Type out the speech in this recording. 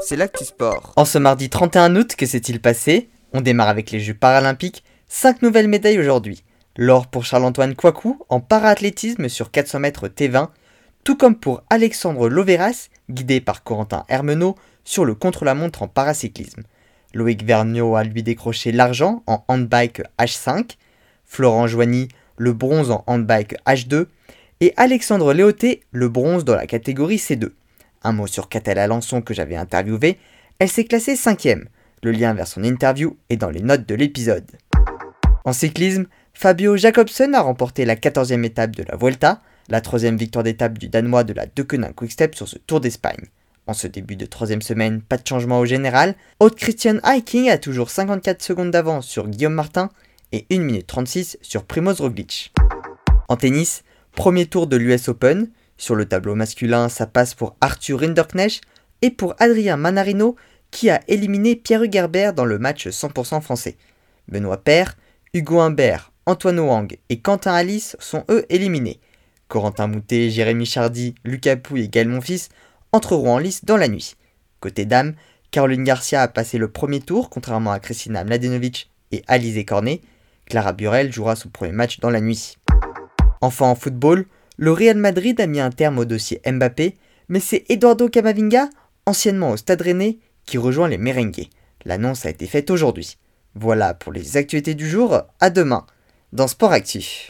C'est l'actu sport. En ce mardi 31 août, que s'est-il passé? On démarre avec les Jeux paralympiques. 5 nouvelles médailles aujourd'hui. L'or pour Charles-Antoine Kouakou en paraathlétisme sur 400 mètres T20, tout comme pour Alexandre Loveras, guidé par Corentin Hermenot, sur le contre-la-montre en paracyclisme. Loïc Vergniaud a lui décroché l'argent en handbike H5, Florent Joigny le bronze en handbike H2 et Alexandre Léoté le bronze dans la catégorie C2. Un mot sur Catel Alençon que j'avais interviewé, elle s'est classée cinquième. Le lien vers son interview est dans les notes de l'épisode. En cyclisme, Fabio Jacobsen a remporté la 14e étape de la Vuelta, la troisième victoire d'étape du Danois de la Deceuninck Quickstep sur ce Tour d'Espagne. En ce début de troisième semaine, pas de changement au général. Haute Christian Hiking a toujours 54 secondes d'avance sur Guillaume Martin et 1 minute 36 sur Primoz Roglic. En tennis, premier tour de l'US Open. Sur le tableau masculin, ça passe pour Arthur Rinderknecht et pour Adrien Manarino qui a éliminé Pierre Hugerbert dans le match 100% français. Benoît Paire, Hugo Humbert, Antoine Wang et Quentin Alice sont eux éliminés. Corentin Moutet, Jérémy Chardy, Lucas Pouille et Gaël Monfils entreront en lice dans la nuit. Côté dames, Caroline Garcia a passé le premier tour contrairement à Christina Mladenovic et Alizé Cornet. Clara Burel jouera son premier match dans la nuit. Enfin en football, le Real Madrid a mis un terme au dossier Mbappé, mais c'est Eduardo Camavinga, anciennement au Stade Rennais, qui rejoint les Merengues. L'annonce a été faite aujourd'hui. Voilà pour les actualités du jour, à demain dans Sport Actif.